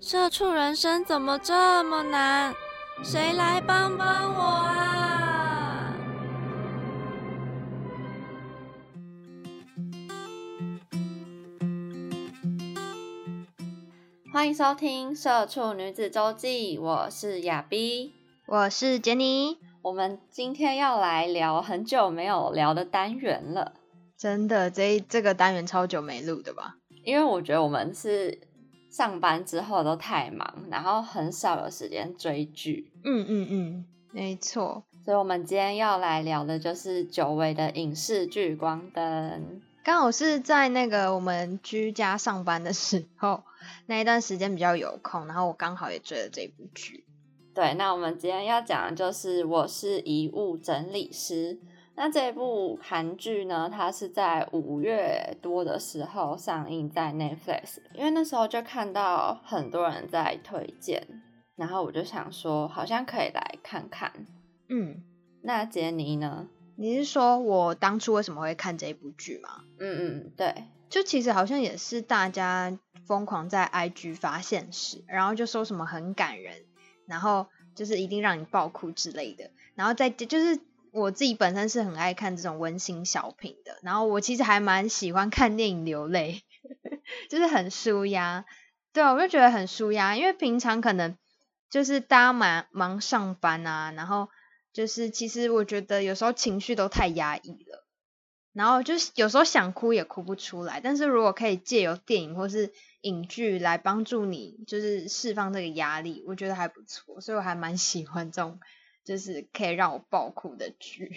社畜人生怎么这么难？谁来帮帮我啊！欢迎收听《社畜女子周记》，我是亚碧，我是杰尼。我们今天要来聊很久没有聊的单元了。真的，这这个单元超久没录的吧？因为我觉得我们是。上班之后都太忙，然后很少有时间追剧。嗯嗯嗯，没错。所以，我们今天要来聊的就是久违的影视聚《光灯》。刚好是在那个我们居家上班的时候，那一段时间比较有空，然后我刚好也追了这部剧。对，那我们今天要讲的就是《我是遗物整理师》。那这部韩剧呢？它是在五月多的时候上映在 Netflix，因为那时候就看到很多人在推荐，然后我就想说，好像可以来看看。嗯，那杰尼呢？你是说我当初为什么会看这部剧吗？嗯嗯，对，就其实好像也是大家疯狂在 IG 发现时，然后就说什么很感人，然后就是一定让你爆哭之类的，然后再就是。我自己本身是很爱看这种温馨小品的，然后我其实还蛮喜欢看电影流泪，就是很舒压。对啊，我就觉得很舒压，因为平常可能就是大家忙忙上班啊，然后就是其实我觉得有时候情绪都太压抑了，然后就是有时候想哭也哭不出来。但是如果可以借由电影或是影剧来帮助你，就是释放这个压力，我觉得还不错，所以我还蛮喜欢这种。就是可以让我爆哭的剧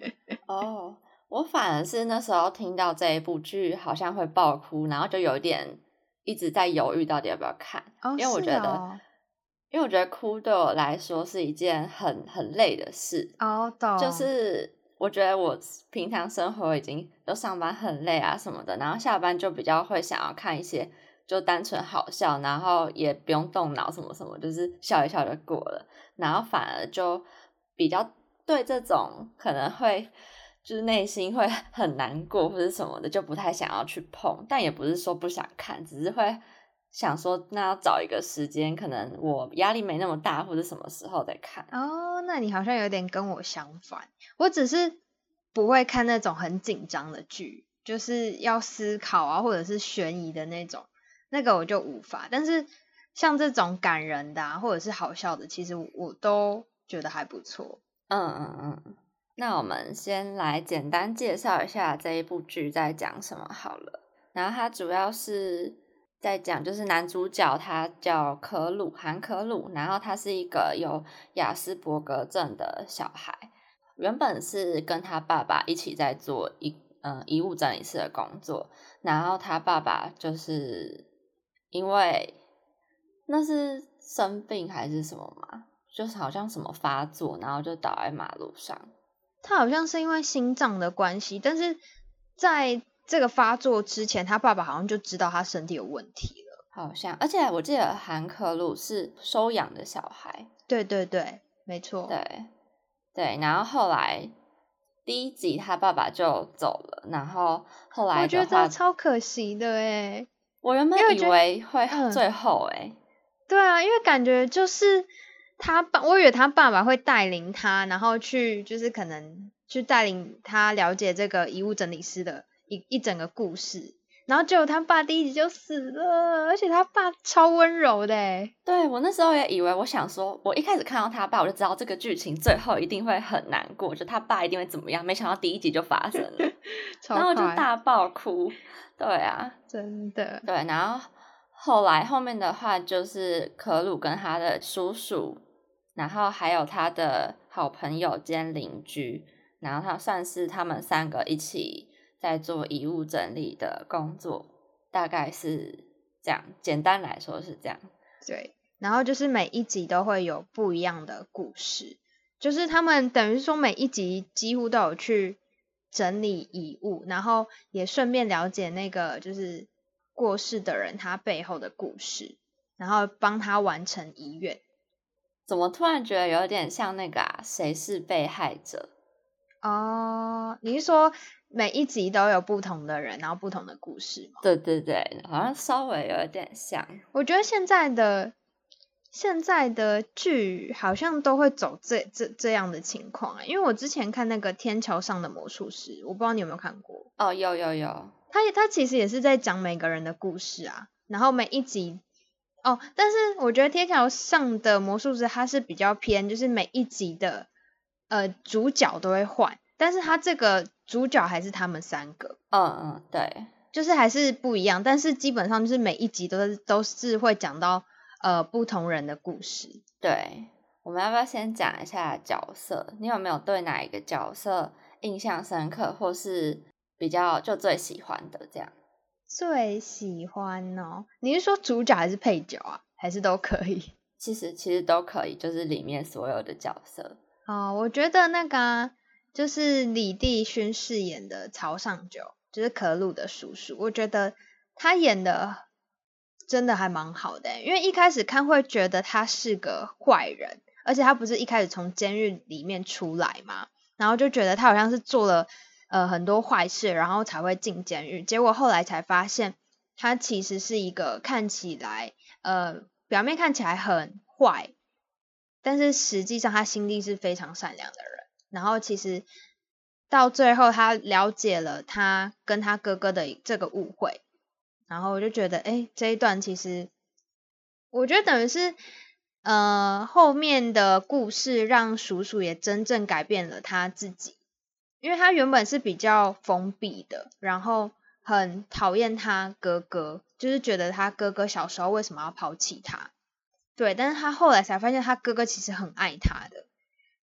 哦，我反而是那时候听到这一部剧好像会爆哭，然后就有点一直在犹豫到底要不要看，因为我觉得，因为我觉得哭对我来说是一件很很累的事哦，懂，就是我觉得我平常生活已经都上班很累啊什么的，然后下班就比较会想要看一些。就单纯好笑，然后也不用动脑什么什么，就是笑一笑就过了。然后反而就比较对这种可能会就是内心会很难过或者什么的，就不太想要去碰。但也不是说不想看，只是会想说那要找一个时间，可能我压力没那么大，或者什么时候再看。哦，那你好像有点跟我相反。我只是不会看那种很紧张的剧，就是要思考啊，或者是悬疑的那种。那个我就无法，但是像这种感人的或者是好笑的，其实我都觉得还不错。嗯嗯嗯，那我们先来简单介绍一下这一部剧在讲什么好了。然后它主要是在讲，就是男主角他叫可鲁韩可鲁，然后他是一个有雅斯伯格症的小孩，原本是跟他爸爸一起在做一嗯遗物整理师的工作，然后他爸爸就是。因为那是生病还是什么嘛？就是好像什么发作，然后就倒在马路上。他好像是因为心脏的关系，但是在这个发作之前，他爸爸好像就知道他身体有问题了。好像，而且我记得韩可鲁是收养的小孩。对对对，没错。对对，然后后来第一集他爸爸就走了，然后后来我觉得超可惜的哎。我原本以为会最后哎，对啊，因为感觉就是他爸，我以为他爸爸会带领他，然后去就是可能去带领他了解这个遗物整理师的一一整个故事，然后结果他爸第一集就死了，而且他爸超温柔的哎，对我那时候也以为，我想说，我一开始看到他爸，我就知道这个剧情最后一定会很难过，就他爸一定会怎么样，没想到第一集就发生了，然后就大爆哭。对啊，真的。对，然后后来后面的话就是可鲁跟他的叔叔，然后还有他的好朋友兼邻居，然后他算是他们三个一起在做遗物整理的工作，大概是这样。简单来说是这样。对，然后就是每一集都会有不一样的故事，就是他们等于说每一集几乎都有去整理遗物，然后也顺便了解那个就是过世的人他背后的故事，然后帮他完成遗愿。怎么突然觉得有点像那个啊？谁是被害者？哦，你是说每一集都有不同的人，然后不同的故事吗？对对对，好像稍微有点像。我觉得现在的现在的剧好像都会走这这这样的情况啊，因为我之前看那个《天桥上的魔术师》，我不知道你有没有看过。哦，有有有，他他其实也是在讲每个人的故事啊，然后每一集。哦，但是我觉得天桥上的魔术师他是比较偏，就是每一集的呃主角都会换，但是他这个主角还是他们三个，嗯嗯，对，就是还是不一样，但是基本上就是每一集都是都是会讲到呃不同人的故事。对，我们要不要先讲一下角色？你有没有对哪一个角色印象深刻，或是比较就最喜欢的这样？最喜欢哦？你是说主角还是配角啊？还是都可以？其实其实都可以，就是里面所有的角色。哦，我觉得那个就是李帝勋饰演的曹尚九，就是可鲁的叔叔，我觉得他演的真的还蛮好的。因为一开始看会觉得他是个坏人，而且他不是一开始从监狱里面出来嘛，然后就觉得他好像是做了。呃，很多坏事，然后才会进监狱。结果后来才发现，他其实是一个看起来，呃，表面看起来很坏，但是实际上他心地是非常善良的人。然后其实到最后，他了解了他跟他哥哥的这个误会，然后我就觉得，哎，这一段其实，我觉得等于是，呃，后面的故事让叔叔也真正改变了他自己。因为他原本是比较封闭的，然后很讨厌他哥哥，就是觉得他哥哥小时候为什么要抛弃他？对，但是他后来才发现他哥哥其实很爱他的。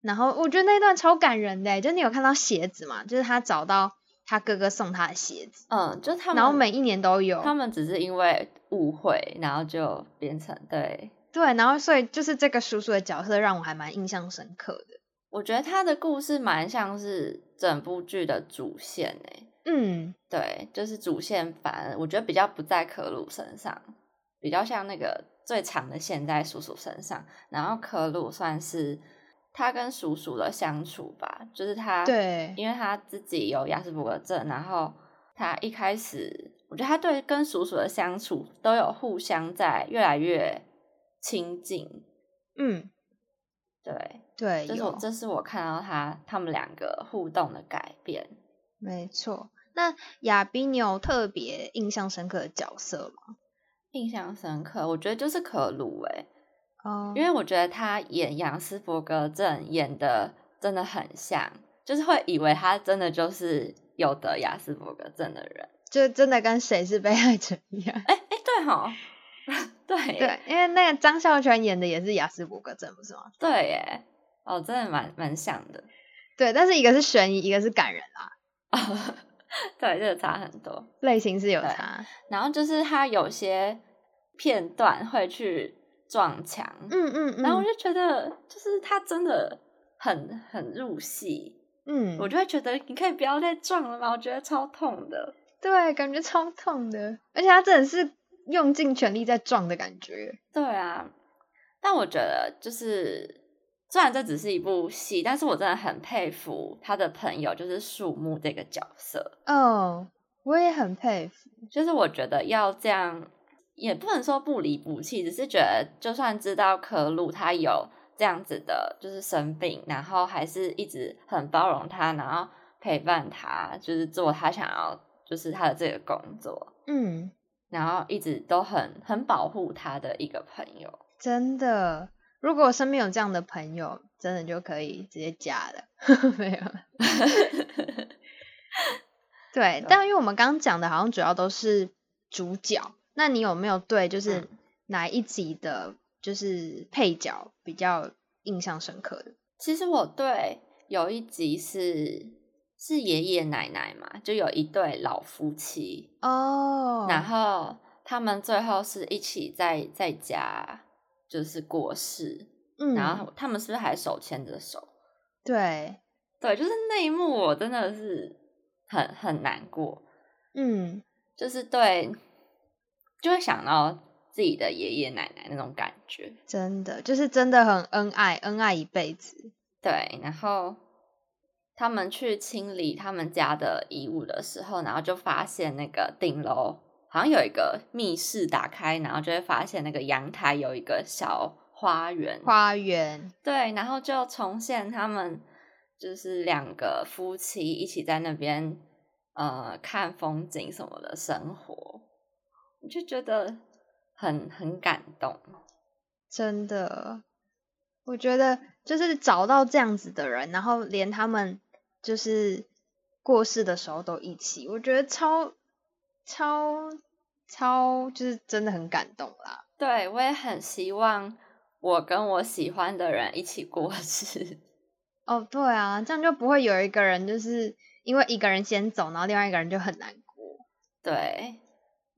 然后我觉得那段超感人的，就你有看到鞋子嘛？就是他找到他哥哥送他的鞋子，嗯，就他们，然后每一年都有。他们只是因为误会，然后就变成对对，然后所以就是这个叔叔的角色让我还蛮印象深刻的。我觉得他的故事蛮像是整部剧的主线诶，嗯，对，就是主线，反而我觉得比较不在可鲁身上，比较像那个最长的线在叔叔身上，然后可鲁算是他跟叔叔的相处吧，就是他，对，因为他自己有亚斯伯格症，然后他一开始，我觉得他对跟叔叔的相处都有互相在越来越亲近，嗯。对对，这是我这是我看到他他们两个互动的改变。没错，那亚斌，你有特别印象深刻的角色吗？印象深刻，我觉得就是可鲁诶，哦，因为我觉得他演杨斯伯格症演的真的很像，就是会以为他真的就是有得亚斯伯格症的人，就真的跟谁是被害者一样。哎哎，对哈。对对，因为那个张孝全演的也是雅斯伯格症，不是吗？对耶，哦，真的蛮蛮像的。对，但是一个是悬疑，一个是感人啊。对，这个差很多，类型是有差。然后就是他有些片段会去撞墙，嗯嗯嗯，然后我就觉得，就是他真的很很入戏，嗯，我就会觉得你可以不要再撞了吗？我觉得超痛的，对，感觉超痛的，而且他真的是。用尽全力在撞的感觉。对啊，但我觉得就是，虽然这只是一部戏，但是我真的很佩服他的朋友，就是树木这个角色。哦，我也很佩服。就是我觉得要这样，也不能说不离不弃，只是觉得就算知道可鲁他有这样子的，就是生病，然后还是一直很包容他，然后陪伴他，就是做他想要，就是他的这个工作。嗯。然后一直都很很保护他的一个朋友，真的。如果我身边有这样的朋友，真的就可以直接加了。没有。对，但因为我们刚刚讲的，好像主要都是主角。那你有没有对就是哪一集的，就是配角比较印象深刻的？其实我对有一集是。是爷爷奶奶嘛，就有一对老夫妻哦，然后他们最后是一起在在家，就是过世，嗯，然后他们是不是还手牵着手？对，对，就是那一幕，我真的是很很难过，嗯，就是对，就会想到自己的爷爷奶奶那种感觉。真的就是真的很恩爱，恩爱一辈子。对，然后他们去清理他们家的遗物的时候，然后就发现那个顶楼好像有一个密室，打开然后就会发现那个阳台有一个小花园，花园，对，然后就重现他们就是两个夫妻一起在那边呃看风景什么的生活，我就觉得很很感动。真的，我觉得就是找到这样子的人，然后连他们就是过世的时候都一起，我觉得超超超就是真的很感动啦。对我也很希望我跟我喜欢的人一起过世。哦，对啊，这样就不会有一个人就是因为一个人先走，然后另外一个人就很难过。对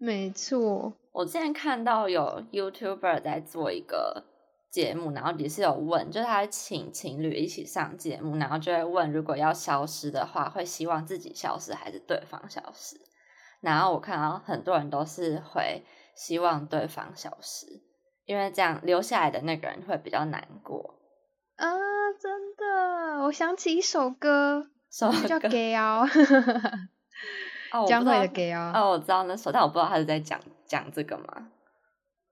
没错，我之前看到有 YouTuber 在做一个节目，然后也是有问，就是他请情侣一起上节目，然后就会问，如果要消失的话，会希望自己消失还是对方消失？然后我看到很多人都是会希望对方消失，因为这样留下来的那个人会比较难过。啊，真的，我想起一首歌，什么叫歌《Gay 哦》，哦，我江蕙的不知道《Gay 哦》。哦，我知道那首，但我不知道他是在讲讲这个吗？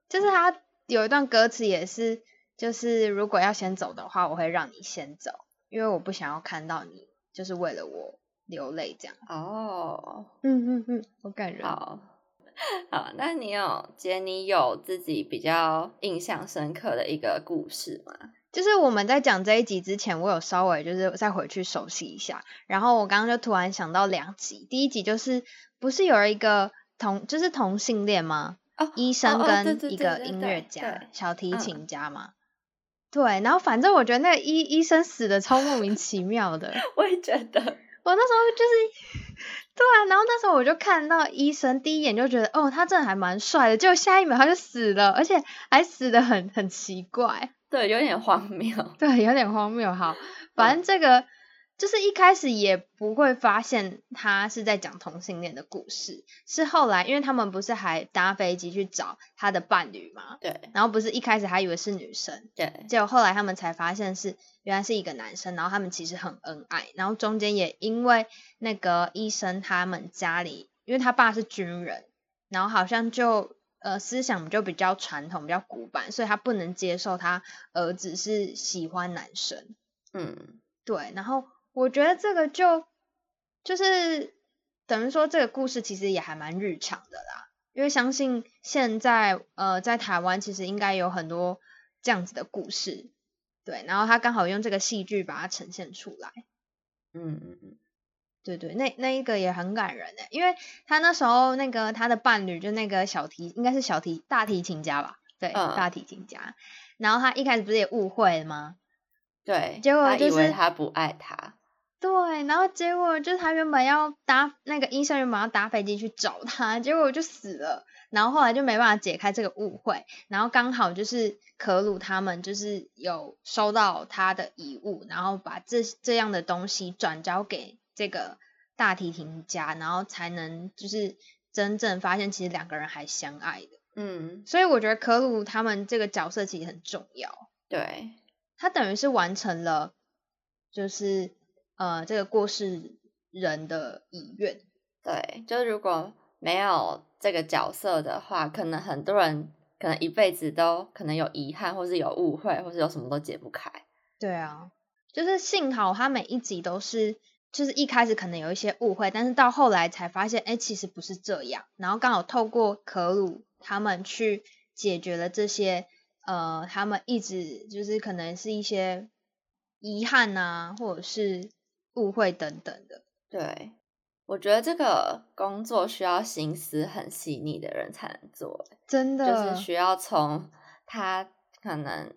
就是他有一段歌词也是，就是如果要先走的话，我会让你先走，因为我不想要看到你就是为了我流泪这样。哦，嗯嗯嗯，好感人。好，好，那你有姐，你有自己比较印象深刻的一个故事吗？就是我们在讲这一集之前，我有稍微就是再回去熟悉一下，然后我刚刚就突然想到两集，第一集就是不是有一个同就是同性恋吗？哦，医生跟一个音乐家、小提嗯琴家嘛。对，然后反正我觉得那个医医生死的超莫名其妙的，我也觉得，我那时候就是，对啊，然后那时候我就看到医生，第一眼就觉得，哦，他真的还蛮帅的，结果下一秒他就死了，而且还死的很很奇怪，对，有点荒谬。对，有点荒谬。好，反正这个就是一开始也不会发现他是在讲同性恋的故事，是后来因为他们不是还搭飞机去找他的伴侣嘛，对然后不是一开始还以为是女生，对，结果后来他们才发现是原来是一个男生，然后他们其实很恩爱，然后中间也因为那个医生他们家里，因为他爸是军人，然后好像就呃思想就比较传统，比较古板，所以他不能接受他儿子是喜欢男生，嗯，对，然后我觉得这个就就是等于说这个故事其实也还蛮日常的啦，因为相信现在呃在台湾其实应该有很多这样子的故事，对，然后他刚好用这个戏剧把它呈现出来，嗯嗯嗯，对对，那那一个也很感人诶，因为他那时候那个他的伴侣就那个小提应该是小提大提琴家吧，对，嗯大提琴家，然后他一开始不是也误会了吗？对，结果就是为他不爱他，对，然后结果就是他原本要搭那个医生原本要搭飞机去找他，结果就死了。然后后来就没办法解开这个误会，然后刚好就是可鲁他们就是有收到他的遗物，然后把这这样的东西转交给这个大提琴家，然后才能就是真正发现其实两个人还相爱的。嗯，所以我觉得可鲁他们这个角色其实很重要。对，他等于是完成了，就是呃这个过世人的遗愿。对，就如果没有这个角色的话，可能很多人可能一辈子都可能有遗憾，或是有误会，或是有什么都解不开。对啊，就是幸好他每一集都是，就是一开始可能有一些误会，但是到后来才发现，哎，其实不是这样。然后刚好透过可鲁他们去解决了这些，呃，他们一直就是可能是一些遗憾啊，或者是误会等等的。对，我觉得这个工作需要心思很细腻的人才能做，真的，就是需要从他可能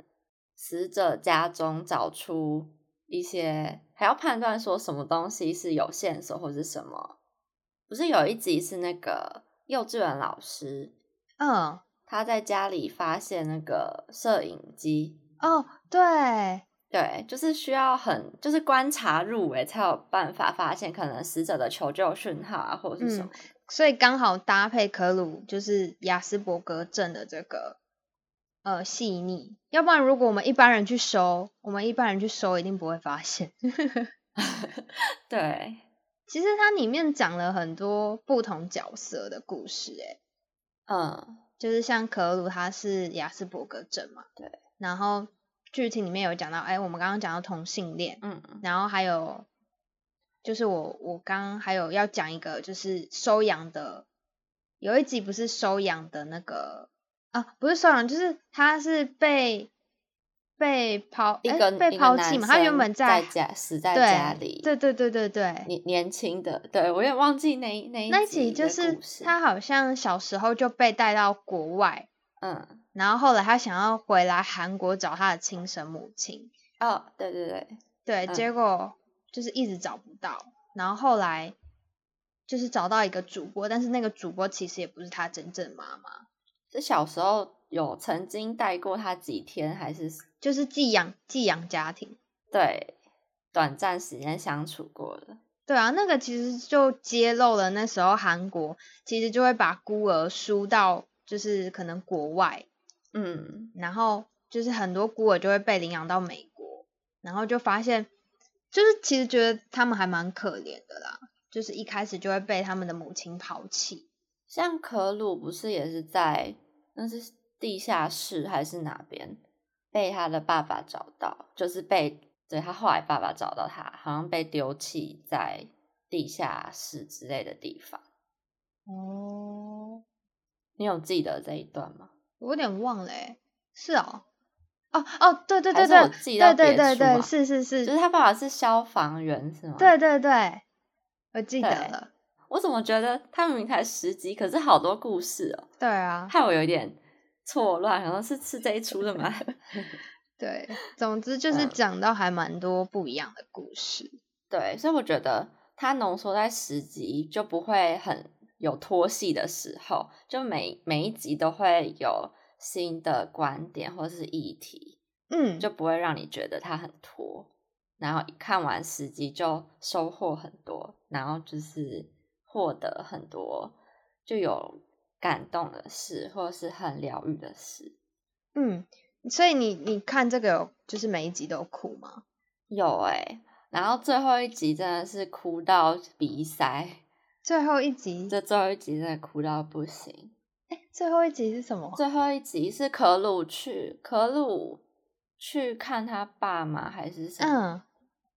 死者家中找出一些，还要判断说什么东西是有线索或是什么。不是有一集是那个幼稚园老师，嗯，他在家里发现那个摄影机，哦，对，对，就是需要很就是观察入围才有办法发现可能死者的求救讯号啊，或者是什嗯么。所以刚好搭配可鲁就是雅斯伯格症的这个呃细腻，要不然如果我们一般人去收，我们一般人去收一定不会发现。对，其实它里面讲了很多不同角色的故事，诶，嗯，就是像可鲁他是雅斯伯格症嘛，对，然后剧情里面有讲到，哎，我们刚刚讲到同性恋，嗯，然后还有就是我我刚还有要讲一个就是收养的，有一集不是收养的那个啊，不是收养，就是他是被被抛一个诶被抛弃嘛，他原本在家死在家里，对对对对对，年年轻的，对我也忘记那一那一那一集就是他好像小时候就被带到国外，嗯，然后后来他想要回来韩国找他的亲生母亲，哦，对对对，对，嗯结果就是一直找不到，然后后来就是找到一个主播，但是那个主播其实也不是他真正妈妈，是小时候有曾经带过他几天，还是就是寄养寄养家庭。对短暂时间相处过的，对啊，那个其实就揭露了那时候韩国其实就会把孤儿输到就是可能国外，嗯，然后就是很多孤儿就会被领养到美国，然后就发现，就是其实觉得他们还蛮可怜的啦，就是一开始就会被他们的母亲抛弃。像可鲁不是也是在那是地下室还是哪边被他的爸爸找到，就是被对他后来爸爸找到他，好像被丢弃在地下室之类的地方。哦，你有记得这一段吗？我有点忘了诶，是哦，哦哦，对对还对对是我记到对对对对，别处啊是是是，就是他爸爸是消防员是吗？，对对对，我记得了，我怎么觉得他明明才十集，可是好多故事哦，对啊，害我有一点错乱，好像是是这一出的吗？对，总之就 是嗯讲到还蛮多不一样的故事。对，所以我觉得它浓缩在十集就不会很有拖戏的时候，就每每一集都会有新的观点或是议题，嗯，就不会让你觉得它很拖。然后看完十集就收获很多，然后就是获得很多就有感动的事，或者是很疗愈的事。嗯，所以你你看这个有就是每一集都有哭吗？有诶、然后最后一集真的是哭到鼻塞，最后一集，这最后一集真的哭到不行。哎最后一集是什么？最后一集是可鲁去可鲁去看他爸妈还是什么？嗯，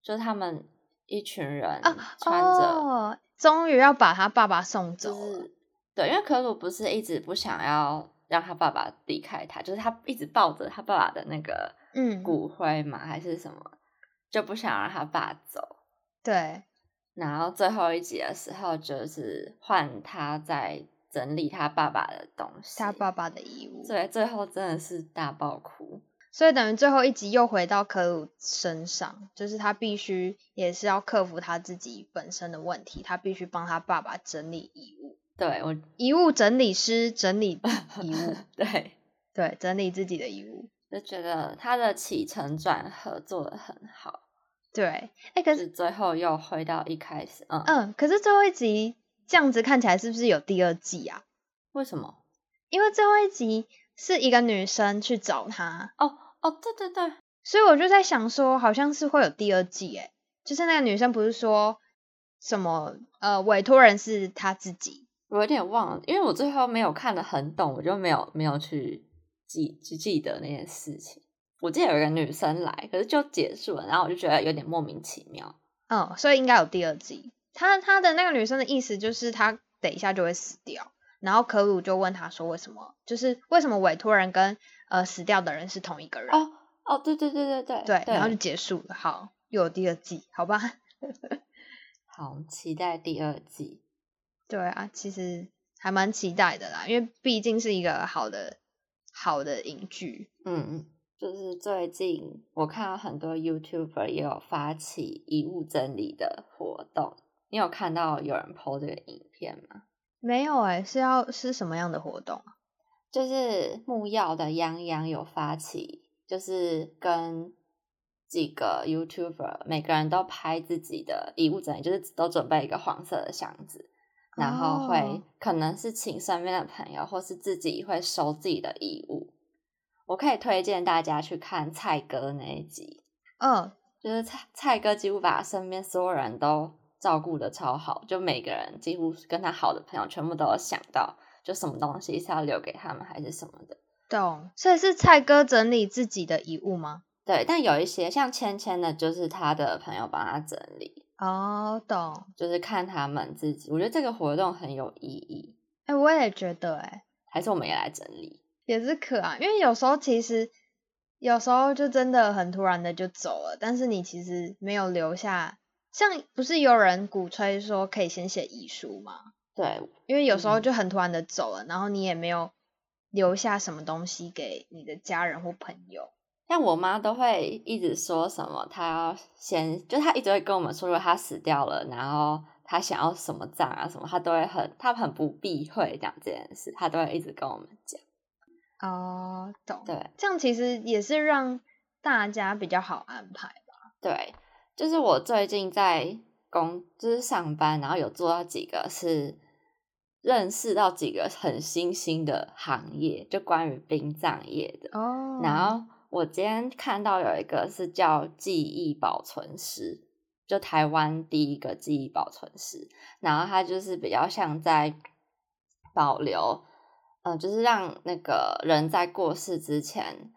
就他们一群人啊穿着，哦，终于要把他爸爸送走了。就是对，因为可鲁不是一直不想要让他爸爸离开他，就是他一直抱着他爸爸的那个嗯骨灰嘛，还是什么，就不想让他爸走。对，然后最后一集的时候，就是换他在整理他爸爸的东西。他爸爸的衣物。对，最后真的是大爆哭。所以等于最后一集又回到可鲁身上，就是他必须也是要克服他自己本身的问题，他必须帮他爸爸整理遗物，对我，遗物整理师整理遗物，对，对，整理自己的遗物。就觉得他的起承转合做的很好，对，哎，可是是最后又回到一开始，嗯，嗯，可是最后一集这样子看起来是不是有第二季啊？为什么？因为最后一集是一个女生去找他，哦哦，对对对，所以我就在想说，好像是会有第二季，诶，就是那个女生不是说什么呃委托人是她自己，我有点忘了，因为我最后没有看得很懂，我就没有没有去记去记得那件事情。我记得有一个女生来，可是就结束了，然后我就觉得有点莫名其妙。嗯，所以应该有第二季。她她的那个女生的意思就是她等一下就会死掉，然后可鲁就问她说为什么，就是为什么委托人跟呃死掉的人是同一个人？哦哦，对对对对对对，然后就结束了。好，又有第二季，好吧？好期待第二季。对啊，其实还蛮期待的啦，因为毕竟是一个好的好的影剧。嗯，就是最近我看到很多 YouTuber 也有发起遗物整理的活动，你有看到有人 PO 这个影片吗？没有哎、是要是什么样的活动啊？就是木曜的泱泱有发起，就是跟几个 YouTuber 每个人都拍自己的遗物整理，就是都准备一个黄色的箱子，然后会哦可能是请身边的朋友，或是自己会收自己的遗物。我可以推荐大家去看蔡哥那一集，嗯，就是蔡蔡哥几乎把身边所有人都照顾的超好，就每个人几乎跟他好的朋友全部都有想到，就什么东西是要留给他们还是什么的。懂。所以是蔡哥整理自己的遗物吗？对，但有一些像芊芊的，就是他的朋友帮他整理，哦，懂。就是看他们自己。我觉得这个活动很有意义，哎、我也觉得、哎，还是我们也来整理。也是可啊，因为有时候其实有时候就真的很突然的就走了，但是你其实没有留下，像不是有人鼓吹说可以先写遗书吗？对，因为有时候嗯就很突然的走了，然后你也没有留下什么东西给你的家人或朋友。像我妈都会一直说什么，她要先，就她一直会跟我们说，如果她死掉了，然后她想要什么葬啊什么，她都会很，她很不避讳讲这件事，她都会一直跟我们讲。哦，懂。对这样其实也是让大家比较好安排吧。对，就是我最近在工，就是上班，然后有做到几个是认识到几个很新兴的行业，就关于殡葬业的。哦，然后我今天看到有一个是叫记忆保存师，就台湾第一个记忆保存师，然后他就是比较像在保留，呃，就是让那个人在过世之前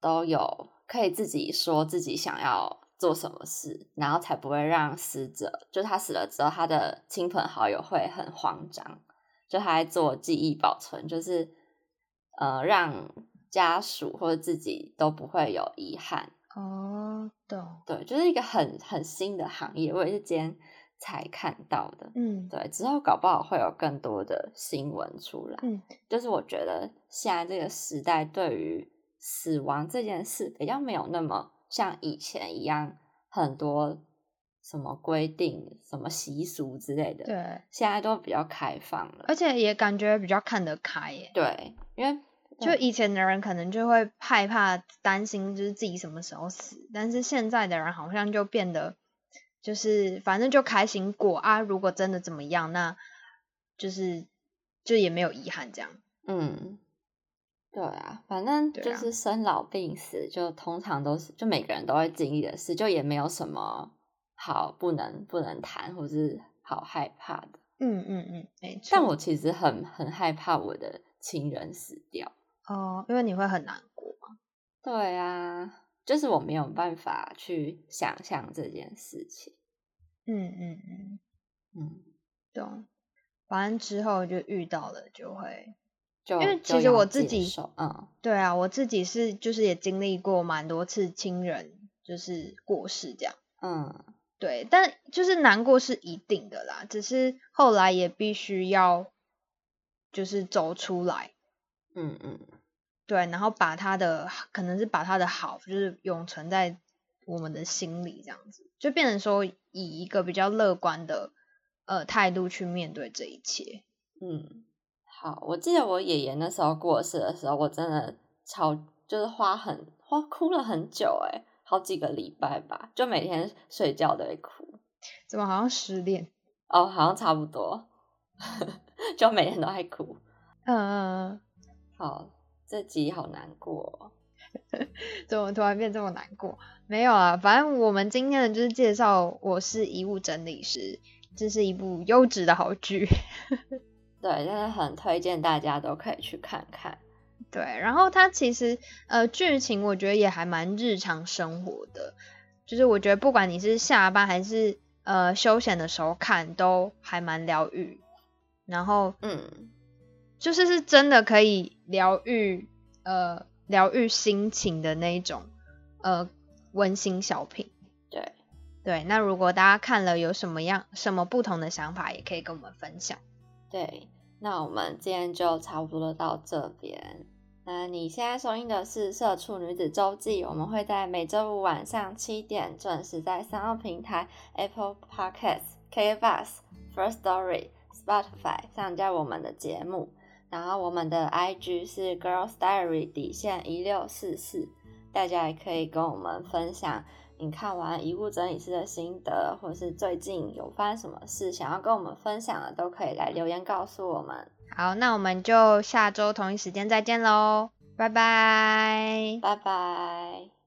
都有可以自己说自己想要做什么事，然后才不会让死者，就他死了之后，他的亲朋好友会很慌张。就他在做记忆保存，就是呃让家属或者自己都不会有遗憾。哦，懂。对，就是一个很很新的行业，我也是今天才看到的。嗯对，之后搞不好会有更多的新闻出来。嗯，就是我觉得现在这个时代对于死亡这件事比较没有那么像以前一样很多什么规定、什么习俗之类的，对，现在都比较开放了。而且也感觉比较看得开耶。对，因为就以前的人可能就会害怕、担心，就是自己什么时候死，但是现在的人好像就变得，就是反正就开心过啊。如果真的怎么样，那就是就也没有遗憾这样。嗯，对啊，反正就是生老病死，就通常都是就每个人都会经历的事，就也没有什么好不能不能谈，或是好害怕的。嗯嗯嗯，没错。但我其实很很害怕我的亲人死掉。哦，因为你会很难过嘛。对啊，就是我没有办法去想象这件事情。嗯嗯嗯，嗯，懂。反正之后就遇到了就会，就因为其实我自己受嗯对啊，我自己是就是也经历过蛮多次亲人就是过世这样。嗯对，但就是难过是一定的啦，只是后来也必须要就是走出来，嗯嗯，对，然后把他的可能是把他的好就是永存在我们的心里，这样子就变成说以一个比较乐观的呃态度去面对这一切。嗯，好，我记得我爷爷那时候过世的时候，我真的超就是花很花哭了很久，诶好几个礼拜吧，就每天睡觉都会哭。怎么好像失恋？哦，好像差不多，就每天都在哭。嗯嗯嗯，好，这集好难过哦。怎么突然变这么难过？没有啊，反正我们今天的就是介绍我是遗物整理师，这是一部优质的好剧。对，真的很推荐大家都可以去看看。对，然后它其实呃剧情我觉得也还蛮日常生活的，就是我觉得不管你是下班还是呃休闲的时候看，都还蛮疗愈。然后嗯，就是是真的可以疗愈呃疗愈心情的那一种呃温馨小品。对，对，那如果大家看了有什么样什么不同的想法，也可以跟我们分享。对，那我们今天就差不多到这边。那你现在收听的是《社畜女子周记》，我们会在每周五晚上七点准时在三奥平台、Apple Podcasts、k b u s、First Story、Spotify 上架我们的节目。然后我们的 IG 是 Girls Diary 底线一六四四，大家也可以跟我们分享你看完《遗物整理师》的心得，或是最近有发生什么事想要跟我们分享的，都可以来留言告诉我们。好，那我们就下周同一时间再见喽，拜拜。拜拜。